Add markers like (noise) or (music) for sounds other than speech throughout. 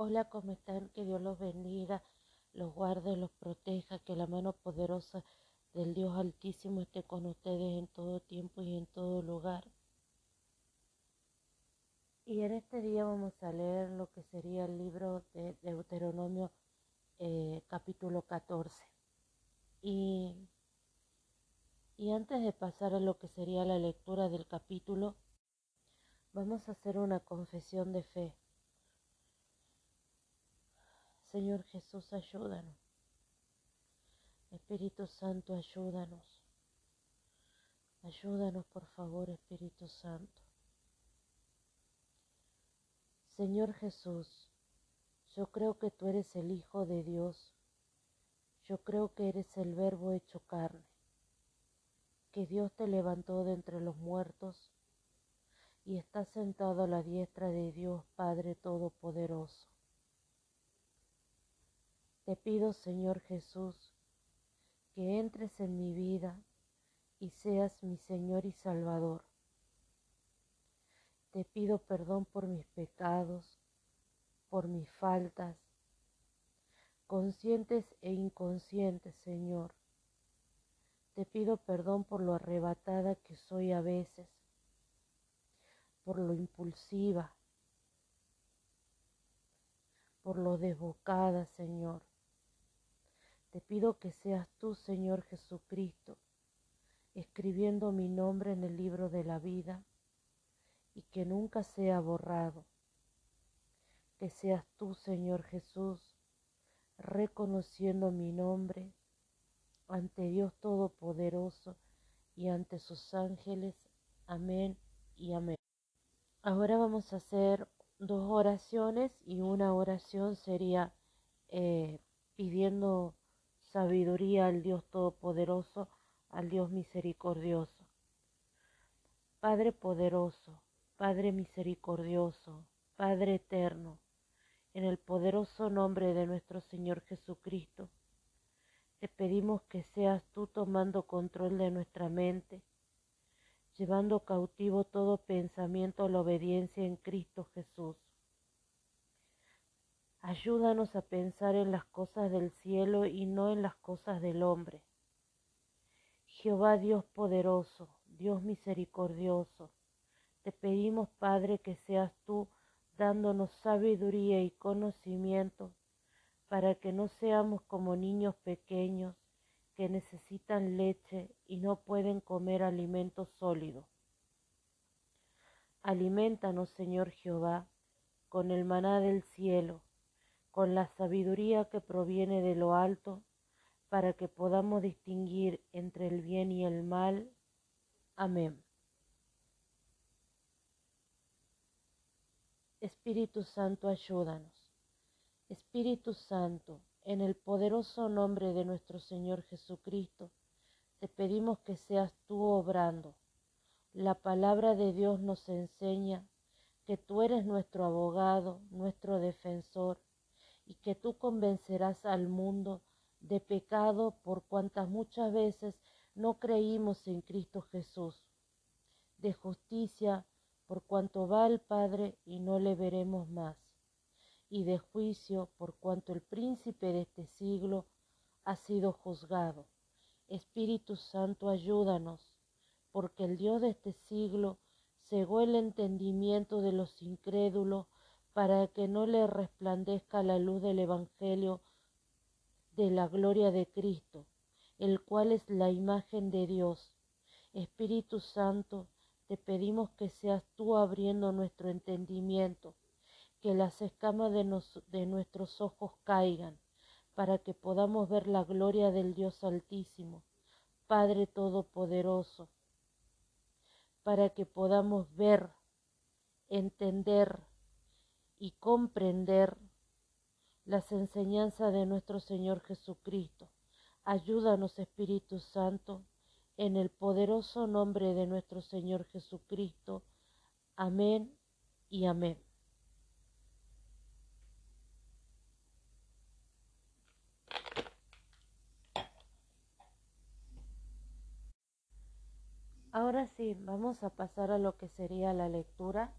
Hola, ¿cómo están? Que Dios los bendiga, los guarde, los proteja, que la mano poderosa del Dios Altísimo esté con ustedes en todo tiempo y en todo lugar. Y en este día vamos a leer lo que sería el libro de Deuteronomio eh, capítulo 14. Y, y antes de pasar a lo que sería la lectura del capítulo, vamos a hacer una confesión de fe. Señor Jesús, ayúdanos. Espíritu Santo, ayúdanos. Ayúdanos, por favor, Espíritu Santo. Señor Jesús, yo creo que tú eres el Hijo de Dios. Yo creo que eres el Verbo hecho carne, que Dios te levantó de entre los muertos y está sentado a la diestra de Dios Padre Todopoderoso. Te pido, Señor Jesús, que entres en mi vida y seas mi Señor y Salvador. Te pido perdón por mis pecados, por mis faltas, conscientes e inconscientes, Señor. Te pido perdón por lo arrebatada que soy a veces, por lo impulsiva, por lo desbocada, Señor. Te pido que seas tú, Señor Jesucristo, escribiendo mi nombre en el libro de la vida y que nunca sea borrado. Que seas tú, Señor Jesús, reconociendo mi nombre ante Dios Todopoderoso y ante sus ángeles. Amén y amén. Ahora vamos a hacer dos oraciones y una oración sería eh, pidiendo sabiduría al Dios Todopoderoso, al Dios misericordioso. Padre poderoso, Padre misericordioso, Padre eterno, en el poderoso nombre de nuestro Señor Jesucristo, te pedimos que seas tú tomando control de nuestra mente, llevando cautivo todo pensamiento a la obediencia en Cristo Jesús Ayúdanos a pensar en las cosas del cielo y no en las cosas del hombre. Jehová Dios poderoso, Dios misericordioso, te pedimos, Padre, que seas tú dándonos sabiduría y conocimiento para que no seamos como niños pequeños que necesitan leche y no pueden comer alimento sólido. Alimentanos, Señor Jehová, con el maná del cielo con la sabiduría que proviene de lo alto, para que podamos distinguir entre el bien y el mal. Amén. Espíritu Santo, ayúdanos. Espíritu Santo, en el poderoso nombre de nuestro Señor Jesucristo, te pedimos que seas tú obrando. La palabra de Dios nos enseña que tú eres nuestro abogado, nuestro defensor, y que tú convencerás al mundo de pecado por cuantas muchas veces no creímos en Cristo Jesús, de justicia por cuanto va al Padre y no le veremos más, y de juicio por cuanto el príncipe de este siglo ha sido juzgado. Espíritu Santo, ayúdanos, porque el Dios de este siglo cegó el entendimiento de los incrédulos para que no le resplandezca la luz del Evangelio de la gloria de Cristo, el cual es la imagen de Dios. Espíritu Santo, te pedimos que seas tú abriendo nuestro entendimiento, que las escamas de, de nuestros ojos caigan, para que podamos ver la gloria del Dios Altísimo, Padre Todopoderoso, para que podamos ver, entender, y comprender las enseñanzas de nuestro Señor Jesucristo. Ayúdanos, Espíritu Santo, en el poderoso nombre de nuestro Señor Jesucristo. Amén y amén. Ahora sí, vamos a pasar a lo que sería la lectura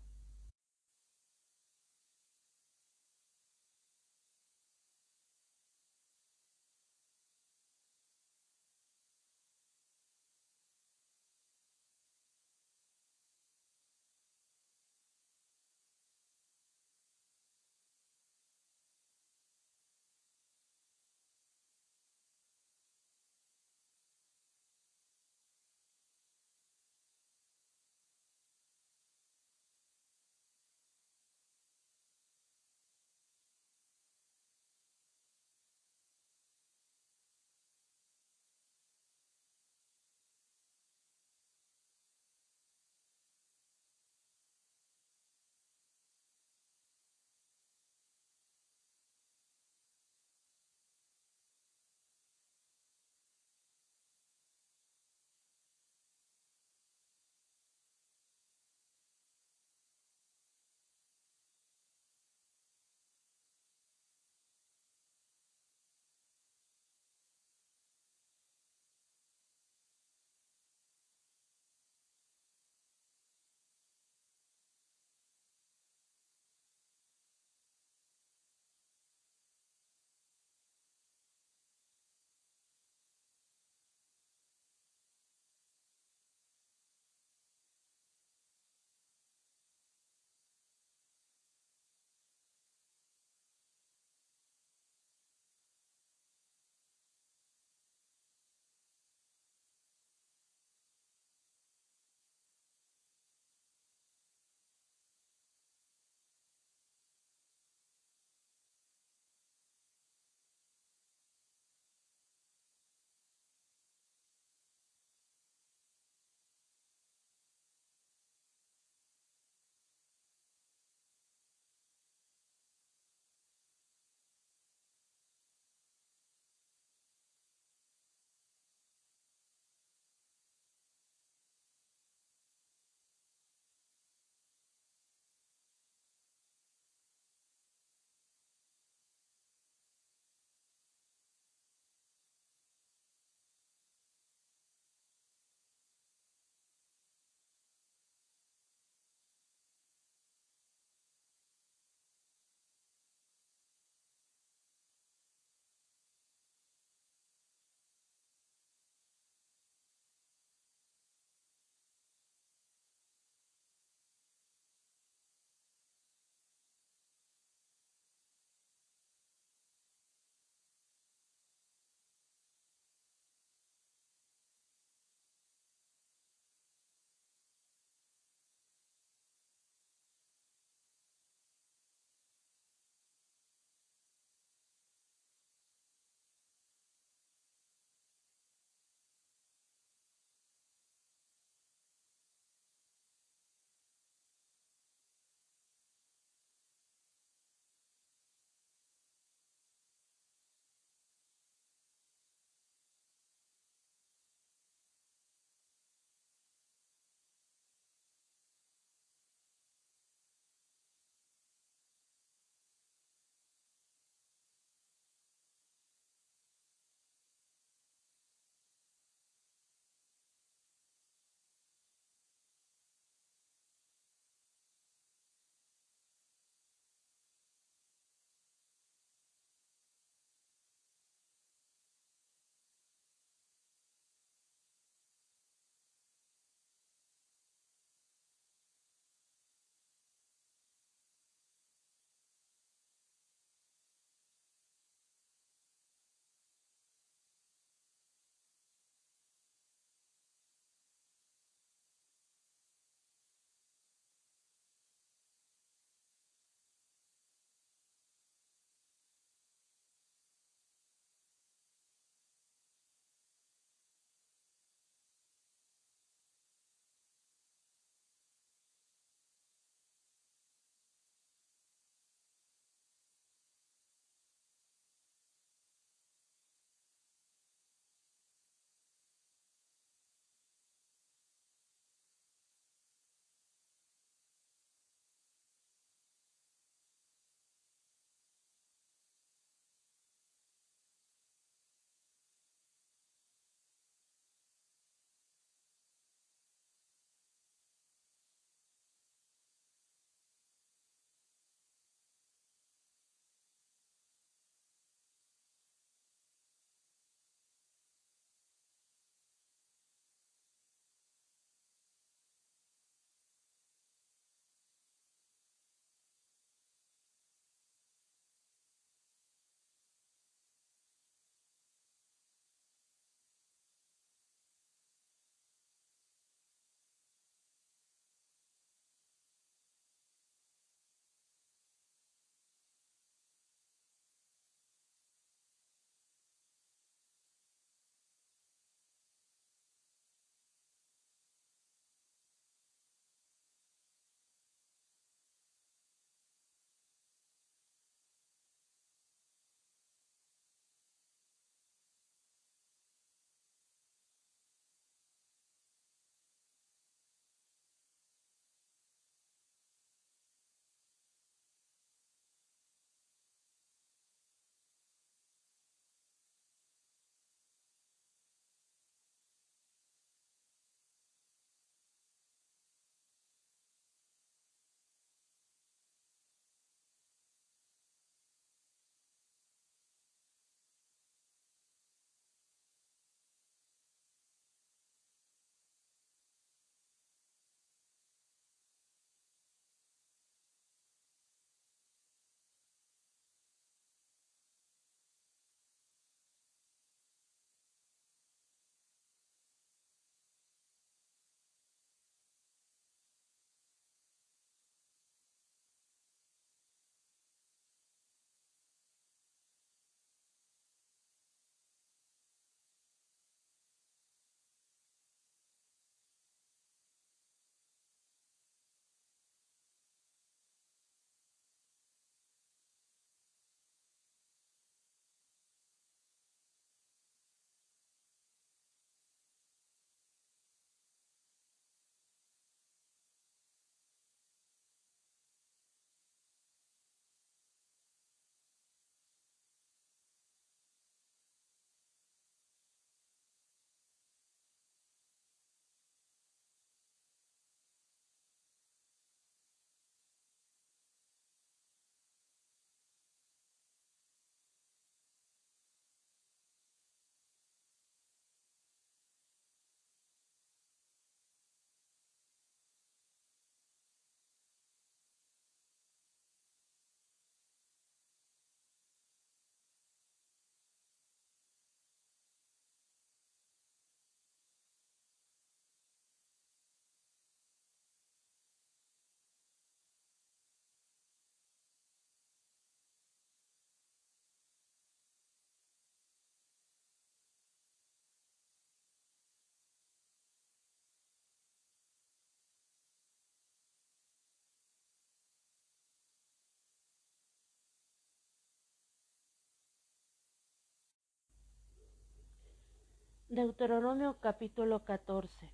Deuteronomio capítulo 14.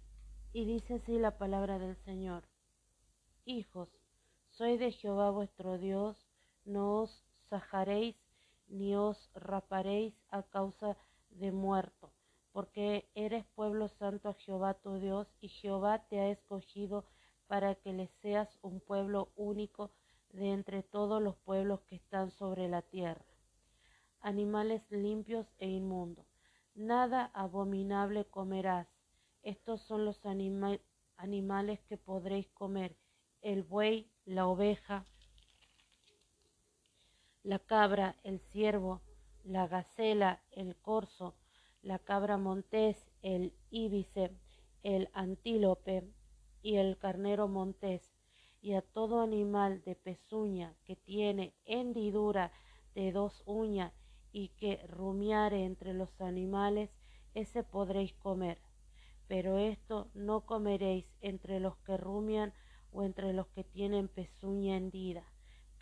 Y dice así la palabra del Señor. Hijos, soy de Jehová vuestro Dios, no os sajaréis ni os raparéis a causa de muerto, porque eres pueblo santo a Jehová tu Dios, y Jehová te ha escogido para que le seas un pueblo único de entre todos los pueblos que están sobre la tierra. Animales limpios e inmundos. Nada abominable comerás. Estos son los animales que podréis comer. El buey, la oveja, la cabra, el ciervo, la gacela, el corzo, la cabra montés, el íbice, el antílope y el carnero montés, y a todo animal de pezuña que tiene hendidura de dos uñas y que rumiare entre los animales, ese podréis comer. Pero esto no comeréis entre los que rumian o entre los que tienen pezuña hendida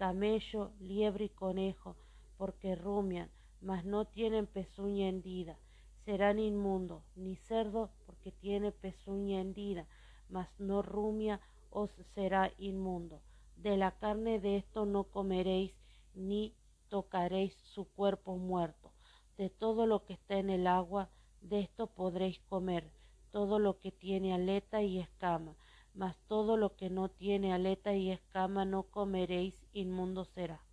camello, liebre y conejo, porque rumian, mas no tienen pezuña hendida, serán inmundos, ni cerdo, porque tiene pezuña hendida, mas no rumia, os será inmundo. De la carne de esto no comeréis, ni tocaréis su cuerpo muerto. De todo lo que está en el agua, de esto podréis comer, todo lo que tiene aleta y escama, mas todo lo que no tiene aleta y escama no comeréis, inmundo será.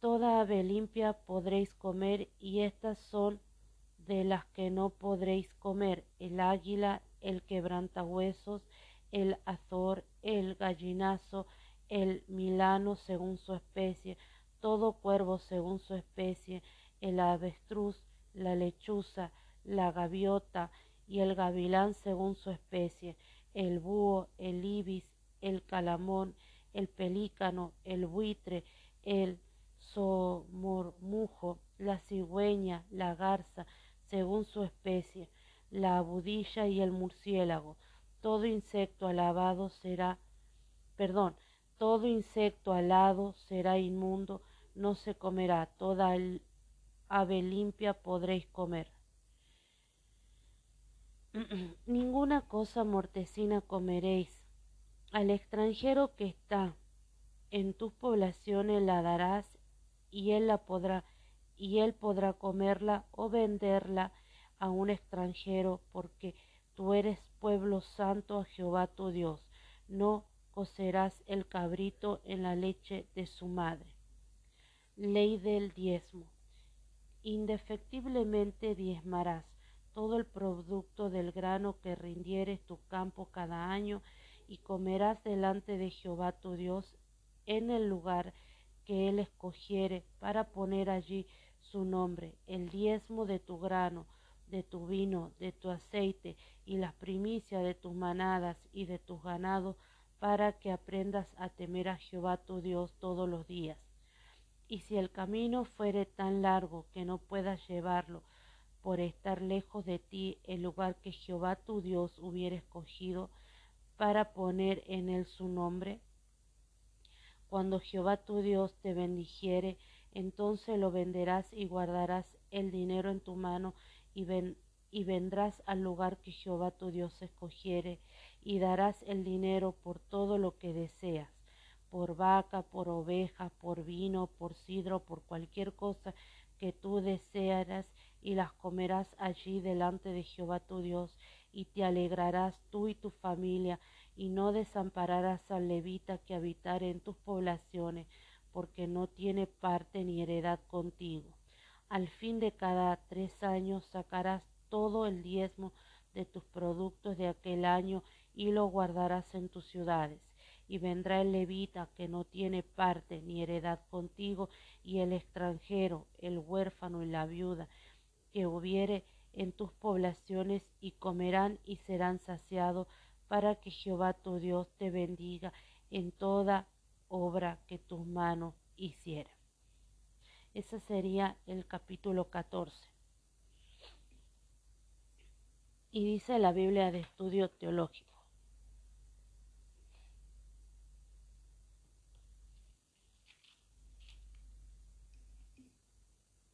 Toda ave limpia podréis comer, y estas son de las que no podréis comer, el águila, el quebrantahuesos, el azor, el gallinazo, el milano según su especie, todo cuervo según su especie, el avestruz, la lechuza, la gaviota y el gavilán según su especie, el búho, el ibis, el calamón, el pelícano, el buitre, el somormujo, la cigüeña, la garza, según su especie, la abudilla y el murciélago. Todo insecto alabado será, perdón, todo insecto alado será inmundo, no se comerá, toda ave limpia podréis comer. (clears throat) Ninguna cosa mortecina comeréis. Al extranjero que está en tus poblaciones la darás y él la podrá y él podrá comerla o venderla a un extranjero porque tú eres pueblo santo a Jehová tu Dios. No cocerás el cabrito en la leche de su madre. Ley del diezmo. Indefectiblemente diezmarás todo el producto del grano que rindieres tu campo cada año, y comerás delante de Jehová tu Dios en el lugar que él escogiere para poner allí su nombre, el diezmo de tu grano, de tu vino, de tu aceite, y las primicias de tus manadas y de tus ganados, para que aprendas a temer a Jehová tu Dios todos los días. Y si el camino fuere tan largo que no puedas llevarlo, por estar lejos de ti el lugar que Jehová tu Dios hubiera escogido para poner en él su nombre? Cuando Jehová tu Dios te bendijere, entonces lo venderás y guardarás el dinero en tu mano y, vendrás al lugar que Jehová tu Dios escogiere y darás el dinero por todo lo que deseas, por vaca, por oveja, por vino, por sidro, por cualquier cosa que tú desearas y las comerás allí delante de Jehová tu Dios, y te alegrarás tú y tu familia, y no desampararás al levita que habitare en tus poblaciones, porque no tiene parte ni heredad contigo. Al fin de cada tres años sacarás todo el diezmo de tus productos de aquel año y lo guardarás en tus ciudades. Y vendrá el levita que no tiene parte ni heredad contigo, y el extranjero, el huérfano y la viuda, que hubiere en tus poblaciones y comerán y serán saciados para que Jehová tu Dios te bendiga en toda obra que tus manos hicieran. Ese sería el capítulo 14. Y dice la Biblia de estudio teológico.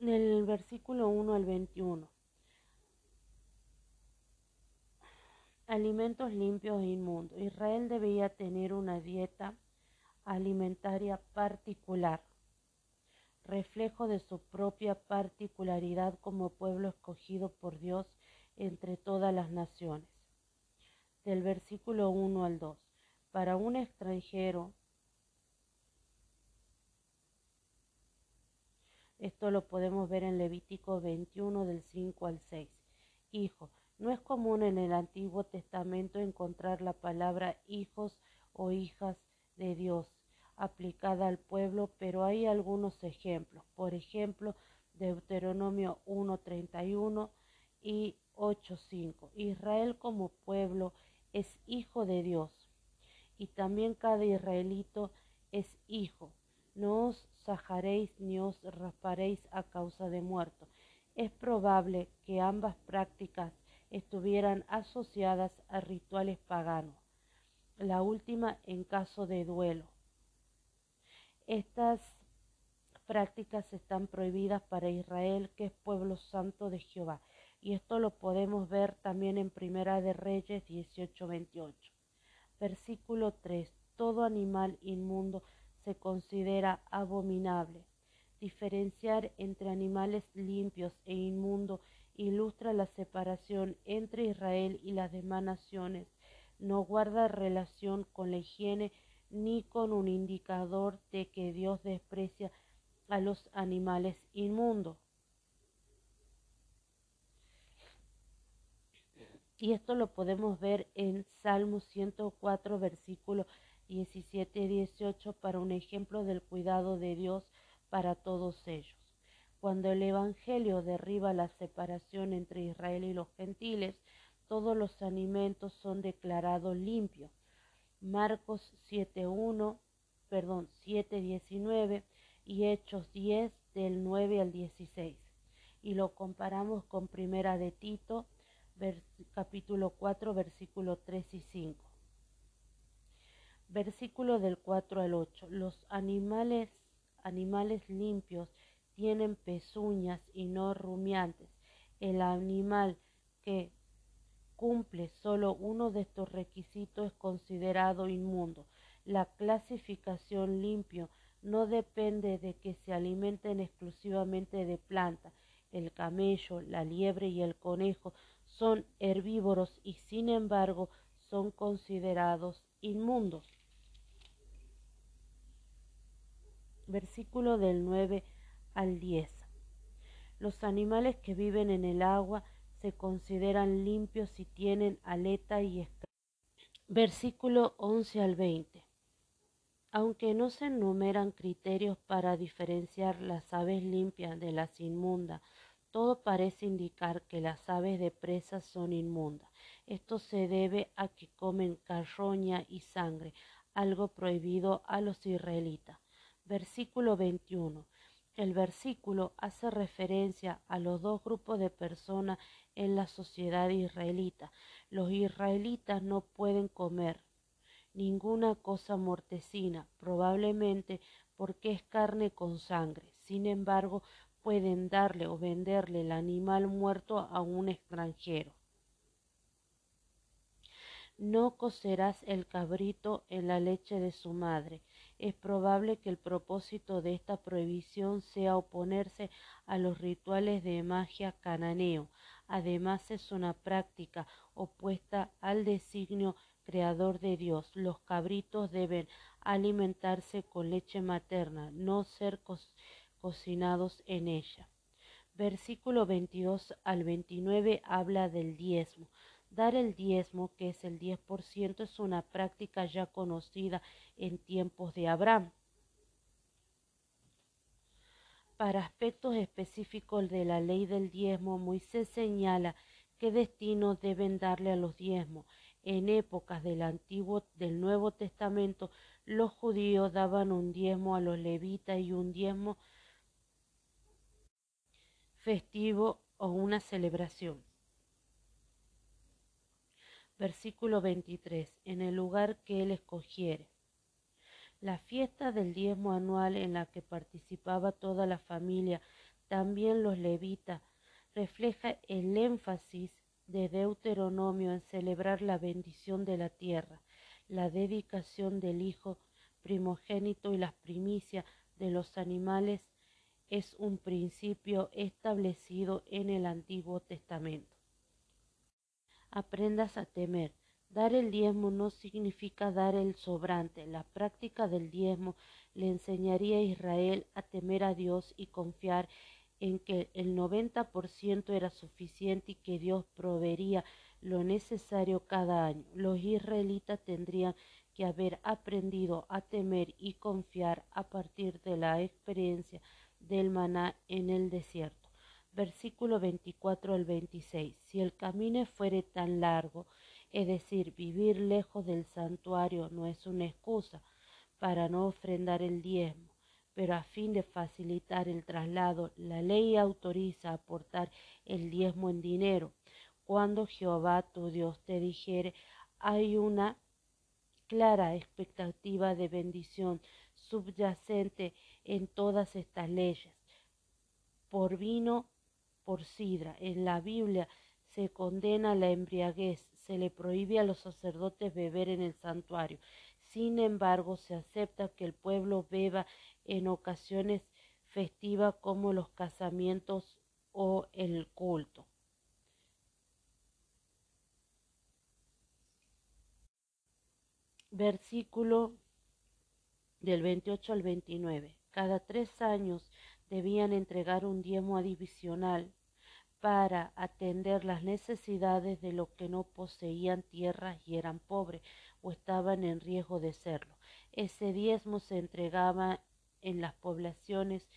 del versículo 1 al 21. Alimentos limpios e inmundos. Israel debía tener una dieta alimentaria particular, reflejo de su propia particularidad como pueblo escogido por Dios entre todas las naciones. Del versículo 1 al 2. Para un extranjero esto lo podemos ver en Levítico 21 del 5 al 6. Hijo, no es común en el Antiguo Testamento encontrar la palabra hijos o hijas de Dios aplicada al pueblo, pero hay algunos ejemplos. Por ejemplo, Deuteronomio 1.31 y 8.5. Israel como pueblo es hijo de Dios y también cada israelito es hijo. No os sajaréis ni os rasparéis a causa de muerto. Es probable que ambas prácticas estuvieran asociadas a rituales paganos, la última en caso de duelo. Estas prácticas están prohibidas para Israel, que es pueblo santo de Jehová, y esto lo podemos ver también en Primera de Reyes 18:28. Versículo 3. Todo animal inmundo se considera abominable. Diferenciar entre animales limpios e inmundos ilustra la separación entre Israel y las demás naciones, no guarda relación con la higiene ni con un indicador de que Dios desprecia a los animales inmundos. Y esto lo podemos ver en Salmo 104, versículo 17 y 18, para un ejemplo del cuidado de Dios para todos ellos. Cuando el Evangelio derriba la separación entre Israel y los gentiles, todos los alimentos son declarados limpios. Marcos 7.1, perdón, 7.19 y Hechos 10 del 9 al 16. Y lo comparamos con Primera de Tito, capítulo 4, versículo 3 y 5. Versículo del 4 al 8. Los animales, animales limpios tienen pezuñas y no rumiantes. El animal que cumple solo uno de estos requisitos es considerado inmundo. La clasificación limpio no depende de que se alimenten exclusivamente de plantas. El camello, la liebre y el conejo son herbívoros y sin embargo son considerados inmundos. Versículo del 9 al 10. Los animales que viven en el agua se consideran limpios si tienen aleta y escamas. Versículo 11 al 20. Aunque no se enumeran criterios para diferenciar las aves limpias de las inmundas, todo parece indicar que las aves de presa son inmundas. Esto se debe a que comen carroña y sangre, algo prohibido a los israelitas. Versículo 21. El versículo hace referencia a los dos grupos de personas en la sociedad israelita. Los israelitas no pueden comer ninguna cosa mortecina, probablemente porque es carne con sangre. Sin embargo, pueden darle o venderle el animal muerto a un extranjero. No cocerás el cabrito en la leche de su madre, es probable que el propósito de esta prohibición sea oponerse a los rituales de magia cananeo. Además es una práctica opuesta al designio creador de Dios. Los cabritos deben alimentarse con leche materna, no ser cocinados en ella. Versículo 22 al 29 habla del diezmo. Dar el diezmo, que es el 10%, es una práctica ya conocida en tiempos de Abraham. Para aspectos específicos de la ley del diezmo, Moisés señala qué destino deben darle a los diezmos. En épocas del Antiguo del Nuevo Testamento, los judíos daban un diezmo a los levitas y un diezmo festivo o una celebración. Versículo 23. En el lugar que él escogiere. La fiesta del diezmo anual en la que participaba toda la familia, también los levitas, refleja el énfasis de Deuteronomio en celebrar la bendición de la tierra, la dedicación del Hijo primogénito y las primicias de los animales es un principio establecido en el Antiguo Testamento. Aprendas a temer. Dar el diezmo no significa dar el sobrante. La práctica del diezmo le enseñaría a Israel a temer a Dios y confiar en que el 90% era suficiente y que Dios proveería lo necesario cada año. Los israelitas tendrían que haber aprendido a temer y confiar a partir de la experiencia del maná en el desierto. Versículo 24 al 26. Si el camino fuere tan largo, es decir, vivir lejos del santuario no es una excusa para no ofrendar el diezmo pero a fin de facilitar el traslado, la ley autoriza aportar el diezmo en dinero. Cuando Jehová tu Dios te dijere, hay una clara expectativa de bendición subyacente en todas estas leyes. Por vino, por sidra. En la Biblia se condena la embriaguez, se le prohíbe a los sacerdotes beber en el santuario. Sin embargo, se acepta que el pueblo beba en ocasiones festivas como los casamientos o el culto. Versículo del 28 al 29. Cada tres años debían entregar un diezmo adicional para atender las necesidades de los que no poseían tierras y eran pobres o estaban en riesgo de serlo. Ese diezmo se entregaba en las poblaciones,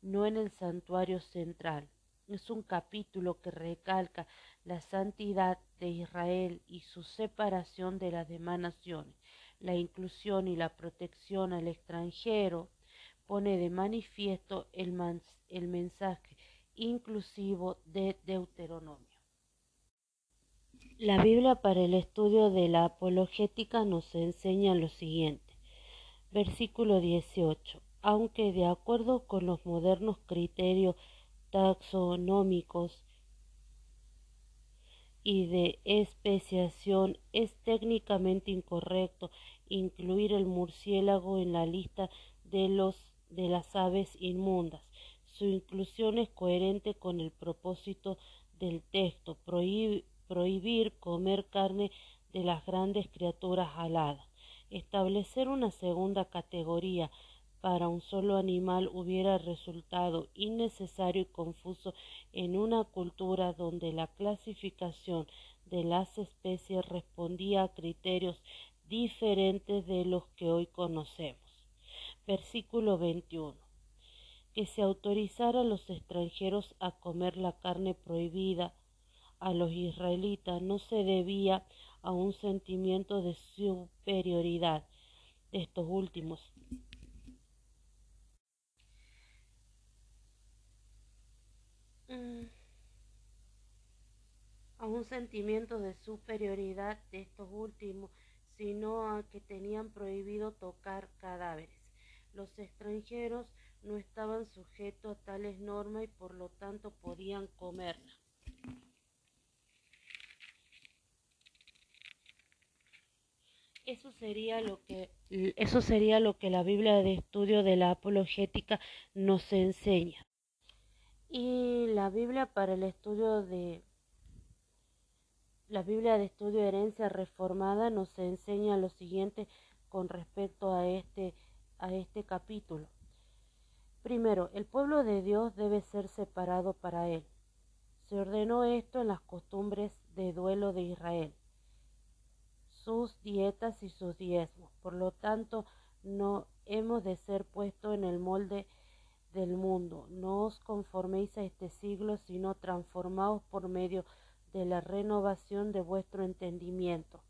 no en el santuario central. Es un capítulo que recalca la santidad de Israel y su separación de las demás naciones. La inclusión y la protección al extranjero pone de manifiesto el, el mensaje inclusivo de Deuteronomio. La Biblia para el estudio de la apologética nos enseña lo siguiente. Versículo 18 aunque de acuerdo con los modernos criterios taxonómicos y de especiación es técnicamente incorrecto incluir el murciélago en la lista de los de las aves inmundas. Su inclusión es coherente con el propósito del texto, prohibir comer carne de las grandes criaturas aladas. Establecer una segunda categoría para un solo animal hubiera resultado innecesario y confuso en una cultura donde la clasificación de las especies respondía a criterios diferentes de los que hoy conocemos. Versículo 21. Que se autorizara a los extranjeros a comer la carne prohibida a los israelitas no se debía a un sentimiento de superioridad de estos últimos, Mm. a un sentimiento de superioridad de estos últimos, sino a que tenían prohibido tocar cadáveres. Los extranjeros no estaban sujetos a tales normas y por lo tanto podían comerla. Eso sería lo que eso sería lo que la Biblia de estudio de la apologética nos enseña. Y la Biblia para el estudio de la Biblia de estudio de herencia reformada nos enseña lo siguiente con respecto a este a este capítulo. Primero, el pueblo de Dios debe ser separado para él. Se ordenó esto en las costumbres de duelo de Israel, sus dietas y sus diezmos. Por lo tanto, no hemos de ser puestos en el molde del mundo. No os conforméis a este siglo, sino transformaos por medio de la renovación de vuestro entendimiento.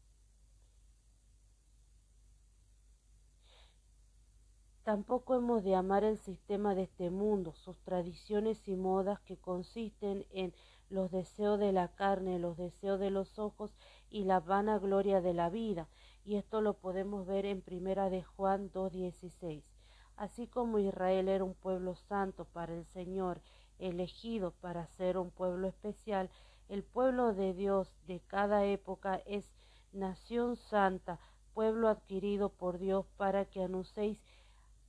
Tampoco hemos de amar el sistema de este mundo, sus tradiciones y modas que consisten en los deseos de la carne, los deseos de los ojos y la vana gloria de la vida. Y esto lo podemos ver en Primera de Juan 2.16. Así como Israel era un pueblo santo para el Señor, elegido para ser un pueblo especial, El pueblo de Dios de cada época es nación santa, pueblo adquirido por Dios para que anunciéis,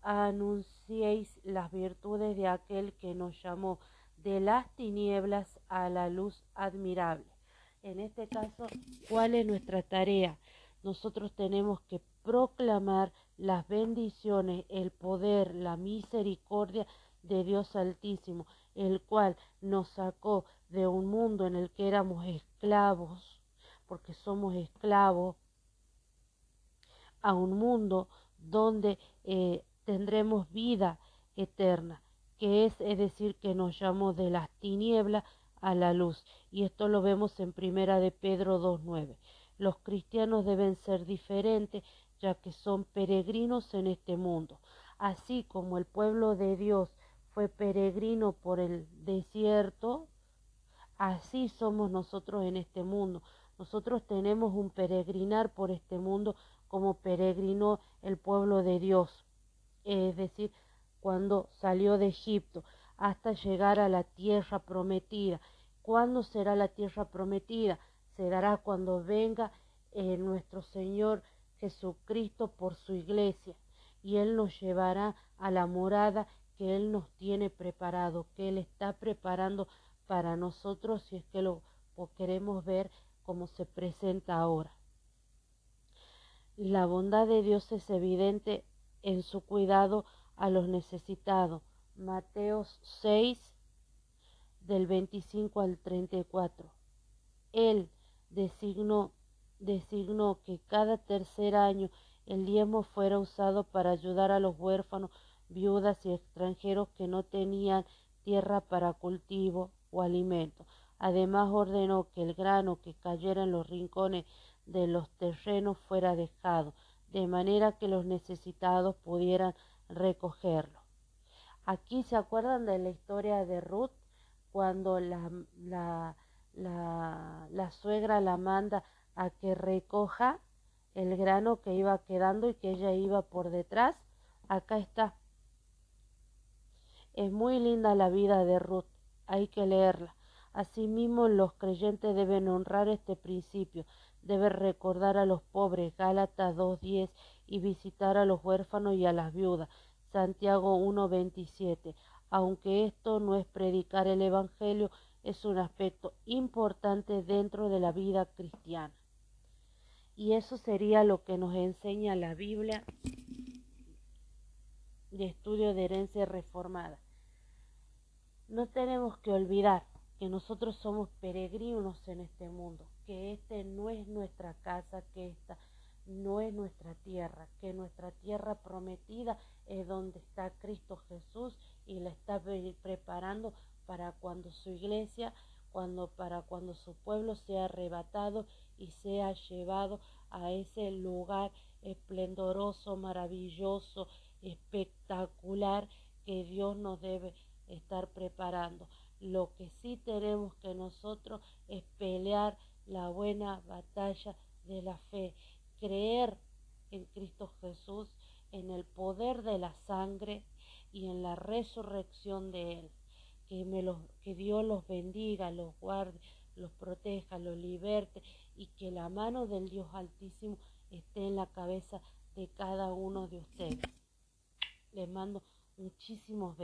anunciéis las virtudes de aquel que nos llamó de las tinieblas a la luz admirable. En este caso, ¿cuál es nuestra tarea? Nosotros tenemos que proclamar las bendiciones, el poder, la misericordia de Dios Altísimo, el cual nos sacó de un mundo en el que éramos esclavos, porque somos esclavos, a un mundo donde eh, tendremos vida eterna, que es, es decir, que nos llamó de las tinieblas a la luz. Y esto lo vemos en Primera de Pedro 2.9. Los cristianos deben ser diferentes, ya que son peregrinos en este mundo. Así como el pueblo de Dios fue peregrino por el desierto, así somos nosotros en este mundo. Nosotros tenemos un peregrinar por este mundo como peregrinó el pueblo de Dios, es decir, cuando salió de Egipto hasta llegar a la tierra prometida. ¿Cuándo será la tierra prometida? Se dará cuando venga eh, nuestro Señor Jesucristo por su iglesia y Él nos llevará a la morada que Él nos tiene preparado, que Él está preparando para nosotros si es que lo queremos ver como se presenta ahora. La bondad de Dios es evidente en su cuidado a los necesitados. Mateos 6 del 25 al 34. Él designó, designó que cada tercer año el diezmo fuera usado para ayudar a los huérfanos, viudas y extranjeros que no tenían tierra para cultivo o alimento. Además ordenó que el grano que cayera en los rincones de los terrenos fuera dejado, de manera que los necesitados pudieran recogerlo. Aquí se acuerdan de la historia de Ruth, cuando la, la, la, suegra la manda a que recoja el grano que iba quedando y que ella iba por detrás. Acá está. Es muy linda la vida de Ruth, hay que leerla. Asimismo, los creyentes deben honrar este principio, deben recordar a los pobres, Gálatas 2.10, y visitar a los huérfanos y a las viudas, Santiago 1.27. Aunque esto no es predicar el Evangelio, es un aspecto importante dentro de la vida cristiana. Y eso sería lo que nos enseña la Biblia de estudio de herencia reformada. No tenemos que olvidar que nosotros somos peregrinos en este mundo, que este no es nuestra casa, que esta no es nuestra tierra, que nuestra tierra prometida es donde está Cristo Jesús y la está preparando para cuando su iglesia, cuando para cuando su pueblo sea arrebatado y sea llevado a ese lugar esplendoroso, maravilloso, espectacular que Dios nos debe estar preparando. Lo que sí tenemos que nosotros es pelear la buena batalla de la fe, creer en Cristo Jesús, en el poder de la sangre y en la resurrección de Él. Que, me los, que Dios los bendiga, los guarde, los proteja, los liberte y que la mano del Dios Altísimo esté en la cabeza de cada uno de ustedes. Les mando muchísimos besos.